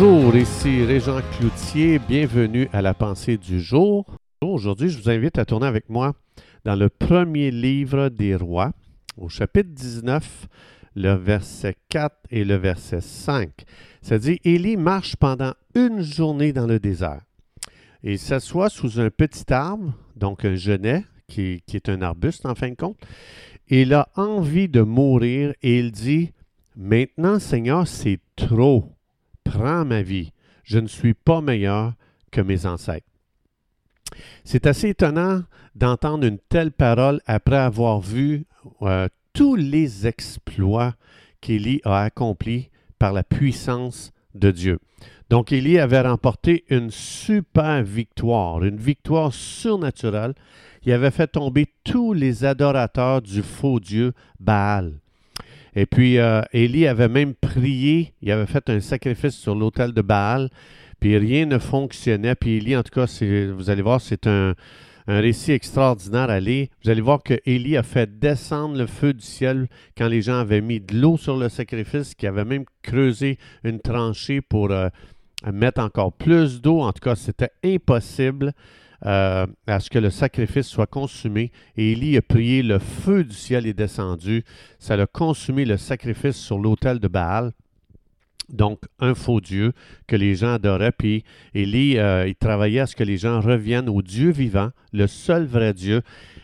Bonjour, ici Régent Cloutier, bienvenue à la pensée du jour. Aujourd'hui, je vous invite à tourner avec moi dans le premier livre des rois, au chapitre 19, le verset 4 et le verset 5. Ça dit, Élie marche pendant une journée dans le désert. Il s'assoit sous un petit arbre, donc un genêt, qui, est un arbuste en fin de compte. Il a envie de mourir et il dit, Maintenant, Seigneur, c'est trop. Prends ma vie. Je ne suis pas meilleur que mes ancêtres. C'est assez étonnant d'entendre une telle parole après avoir vu euh, tous les exploits qu'Élie a accomplis par la puissance de Dieu. Donc Élie avait remporté une super victoire, une victoire surnaturelle. Il avait fait tomber tous les adorateurs du faux Dieu Baal. Et puis, euh, Élie avait même prié, il avait fait un sacrifice sur l'autel de Baal, puis rien ne fonctionnait. Puis Élie, en tout cas, vous allez voir, c'est un, récit extraordinaire à lire. Vous allez voir que Élie a fait descendre le feu du ciel quand les gens avaient mis de l'eau sur le sacrifice, qui avait même creusé une tranchée pour euh, mettre encore plus d'eau. En tout cas, c'était impossible. Euh, à ce que le sacrifice soit consumé. Et Élie a prié, le feu du ciel est descendu. Ça a consumé le sacrifice sur l'autel de Baal. Donc, un faux Dieu que les gens adoraient. Puis Élie, euh, il travaillait à ce que les gens reviennent au Dieu vivant, le seul vrai Dieu.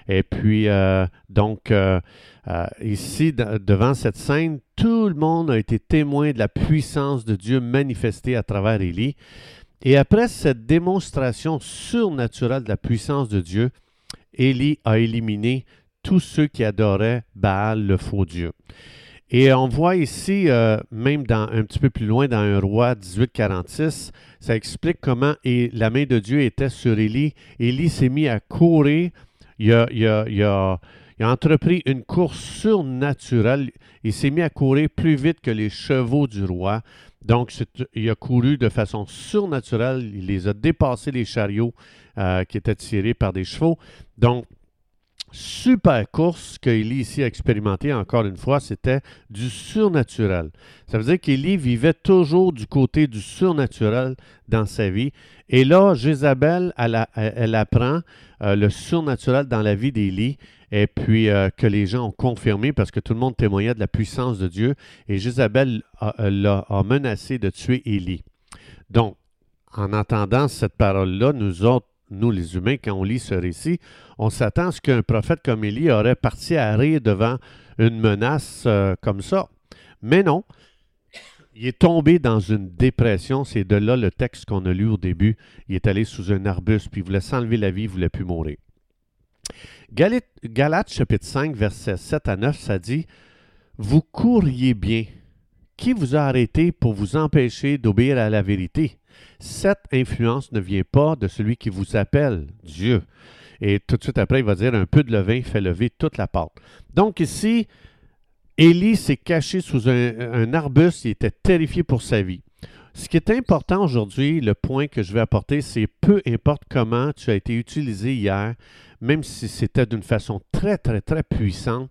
Et puis, euh, donc, euh, ici, devant cette scène, tout le monde a été témoin de la puissance de Dieu manifestée à travers Élie. Et après cette démonstration surnaturelle de la puissance de Dieu, Élie a éliminé tous ceux qui adoraient Baal, le faux Dieu. Et on voit ici, euh, même dans, un petit peu plus loin dans un roi 1846, ça explique comment la main de Dieu était sur Élie. Élie s'est mis à courir. Il a, il, entrepris une course surnaturelle. Il s'est mis à courir plus vite que les chevaux du roi. Donc, il a couru de façon surnaturelle. Il les a dépassés, les chariots euh, qui étaient tirés par des chevaux. Donc, super course qu'Élie ici a expérimenté encore une fois, c'était du surnaturel. Ça veut dire qu'Élie vivait toujours du côté du surnaturel dans sa vie. Et là, Jézabel, elle, apprend euh, le surnaturel dans la vie d'Élie et puis euh, que les gens ont confirmé parce que tout le monde témoignait de la puissance de Dieu. Et Jézabel a, a menacé de tuer Élie. Donc, en entendant cette parole-là, nous autres, nous les humains, quand on lit ce récit, on s'attend à ce qu'un prophète comme Élie aurait parti à rire devant une menace euh, comme ça. Mais non, il est tombé dans une dépression. C'est de là le texte qu'on a lu au début. Il est allé sous un arbuste, puis il voulait s'enlever la vie, il voulait plus mourir. Galates chapitre 5, versets 7 à 9, ça dit Vous courriez bien. Qui vous a arrêté pour vous empêcher d'obéir à la vérité? Cette influence ne vient pas de celui qui vous appelle, Dieu. Et tout de suite après, il va dire un peu de levain fait lever toute la pâte. Donc ici, Élie s'est caché sous un, arbuste, il était terrifié pour sa vie. Ce qui est important aujourd'hui, le point que je vais apporter, c'est peu importe comment tu as été utilisé hier, même si c'était d'une façon très, très, très puissante,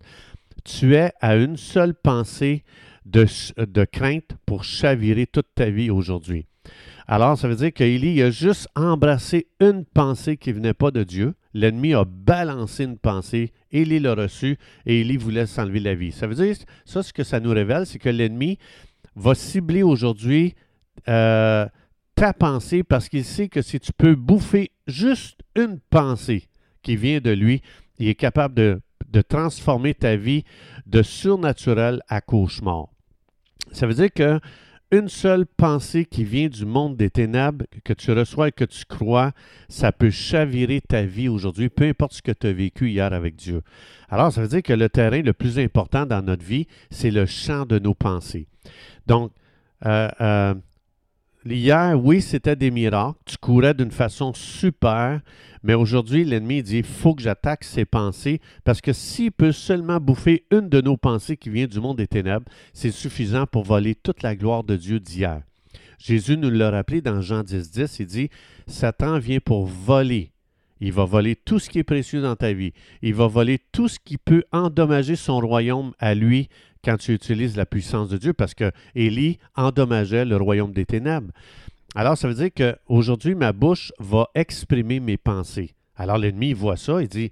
tu es à une seule pensée de, de crainte pour chavirer toute ta vie aujourd'hui. Alors, ça veut dire qu'Élie a juste embrassé une pensée qui ne venait pas de Dieu. L'ennemi a balancé une pensée, Élie l'a reçue et Élie voulait s'enlever la vie. Ça veut dire, ça, ce que ça nous révèle, c'est que l'ennemi va cibler aujourd'hui euh, ta pensée parce qu'il sait que si tu peux bouffer juste une pensée qui vient de lui, il est capable de, de transformer ta vie de surnaturel à cauchemar. Ça veut dire que une seule pensée qui vient du monde des ténèbres, que tu reçois et que tu crois, ça peut chavirer ta vie aujourd'hui, peu importe ce que tu as vécu hier avec Dieu. Alors, ça veut dire que le terrain le plus important dans notre vie, c'est le champ de nos pensées. Donc, euh, euh, Hier, oui, c'était des miracles. Tu courais d'une façon super, mais aujourd'hui, l'ennemi dit il faut que j'attaque ses pensées parce que s'il peut seulement bouffer une de nos pensées qui vient du monde des ténèbres, c'est suffisant pour voler toute la gloire de Dieu d'hier. Jésus nous l'a rappelé dans Jean 10, 10. Il dit Satan vient pour voler. Il va voler tout ce qui est précieux dans ta vie. Il va voler tout ce qui peut endommager son royaume à lui quand tu utilises la puissance de Dieu, parce que Élie endommageait le royaume des ténèbres. Alors, ça veut dire qu'aujourd'hui, ma bouche va exprimer mes pensées. Alors, l'ennemi voit ça, il dit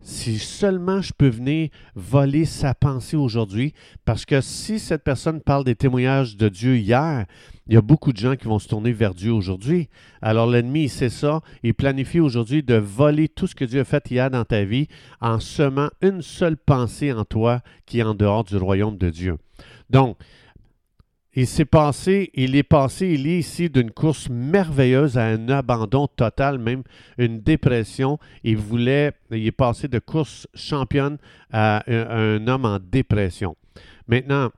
si seulement je peux venir voler sa pensée aujourd'hui, parce que si cette personne parle des témoignages de Dieu hier, il y a beaucoup de gens qui vont se tourner vers Dieu aujourd'hui. Alors l'ennemi, il sait ça, il planifie aujourd'hui de voler tout ce que Dieu a fait hier dans ta vie en semant une seule pensée en toi qui est en dehors du royaume de Dieu. Donc, il s'est passé, il est passé, il est ici d'une course merveilleuse à un abandon total, même une dépression. Il voulait, il est passé de course championne à un, homme en dépression. Maintenant,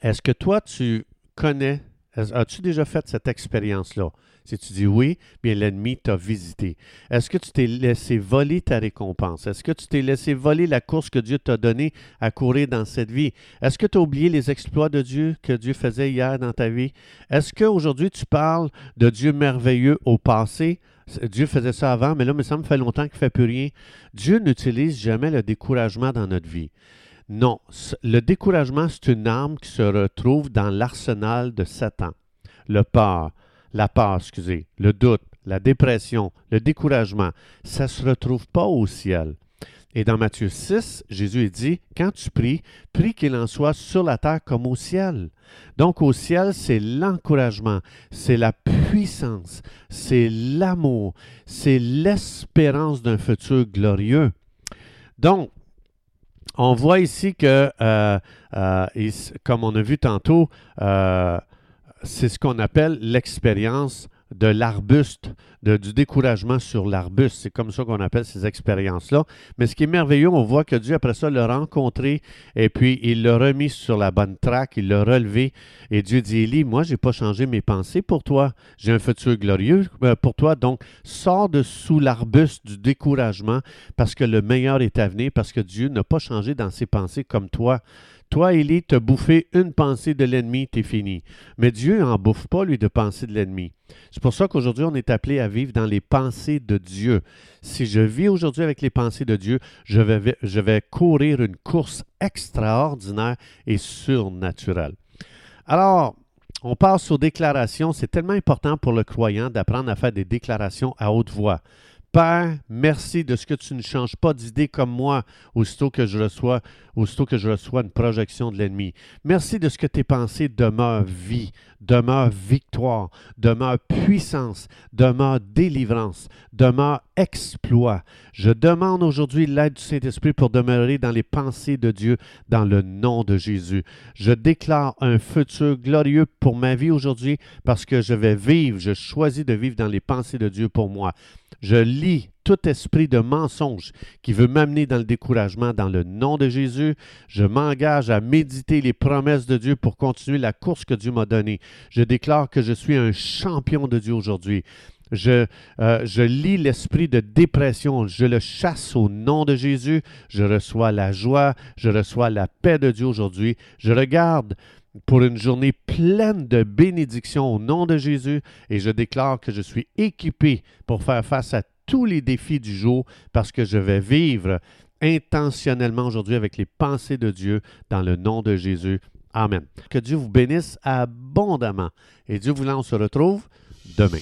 est-ce que toi, tu connais, as-tu déjà fait cette expérience-là? Si tu dis oui, bien l'ennemi t'a visité. Est-ce que tu t'es laissé voler ta récompense? Est-ce que tu t'es laissé voler la course que Dieu t'a donnée à courir dans cette vie? Est-ce que tu as oublié les exploits de Dieu que Dieu faisait hier dans ta vie? Est-ce qu'aujourd'hui tu parles de Dieu merveilleux au passé? Dieu faisait ça avant, mais là, mais ça me fait longtemps qu'il ne fait plus rien. Dieu n'utilise jamais le découragement dans notre vie. Non, le découragement, c'est une arme qui se retrouve dans l'arsenal de Satan. Le peur, la peur, excusez, le doute, la dépression, le découragement, ça ne se retrouve pas au ciel. Et dans Matthieu 6, Jésus dit, quand tu pries, prie qu'il en soit sur la terre comme au ciel. Donc au ciel, c'est l'encouragement, c'est la puissance, c'est l'amour, c'est l'espérance d'un futur glorieux. Donc, on voit ici que, euh, euh, comme on a vu tantôt, euh, c'est ce qu'on appelle l'expérience de l'arbuste, du découragement sur l'arbuste. C'est comme ça qu'on appelle ces expériences-là. Mais ce qui est merveilleux, on voit que Dieu, après ça, l'a rencontré et puis il l'a remis sur la bonne traque, il l'a relevé. Et Dieu dit, Élie, moi, je n'ai pas changé mes pensées pour toi. J'ai un futur glorieux euh, pour toi. Donc, sors de sous l'arbuste du découragement parce que le meilleur est à venir, parce que Dieu n'a pas changé dans ses pensées comme toi. Toi, Élie, t'as bouffé une pensée de l'ennemi, t'es fini. Mais Dieu n'en bouffe pas, lui, de pensée de l'ennemi. C'est pour ça qu'aujourd'hui, on est appelé à vivre dans les pensées de Dieu. Si je vis aujourd'hui avec les pensées de Dieu, je vais, je vais courir une course extraordinaire et surnaturelle. Alors, on passe aux déclarations. C'est tellement important pour le croyant d'apprendre à faire des déclarations à haute voix. Père, merci de ce que tu ne changes pas d'idée comme moi aussitôt que je reçois, que je reçois une projection de l'ennemi. Merci de ce que tes pensées demeurent vie, demeurent victoire, demeurent puissance, demeurent délivrance, demeurent exploit. Je demande aujourd'hui l'aide du Saint-Esprit pour demeurer dans les pensées de Dieu dans le nom de Jésus. Je déclare un futur glorieux pour ma vie aujourd'hui parce que je vais vivre, je choisis de vivre dans les pensées de Dieu pour moi. Je lis tout esprit de mensonge qui veut m'amener dans le découragement dans le nom de Jésus. Je m'engage à méditer les promesses de Dieu pour continuer la course que Dieu m'a donnée. Je déclare que je suis un champion de Dieu aujourd'hui. Je, euh, je lis l'esprit de dépression, je le chasse au nom de Jésus. Je reçois la joie, je reçois la paix de Dieu aujourd'hui. Je regarde pour une journée pleine de bénédictions au nom de Jésus et je déclare que je suis équipé pour faire face à tous les défis du jour parce que je vais vivre intentionnellement aujourd'hui avec les pensées de Dieu dans le nom de Jésus. Amen. Que Dieu vous bénisse abondamment et Dieu voulant, on se retrouve demain.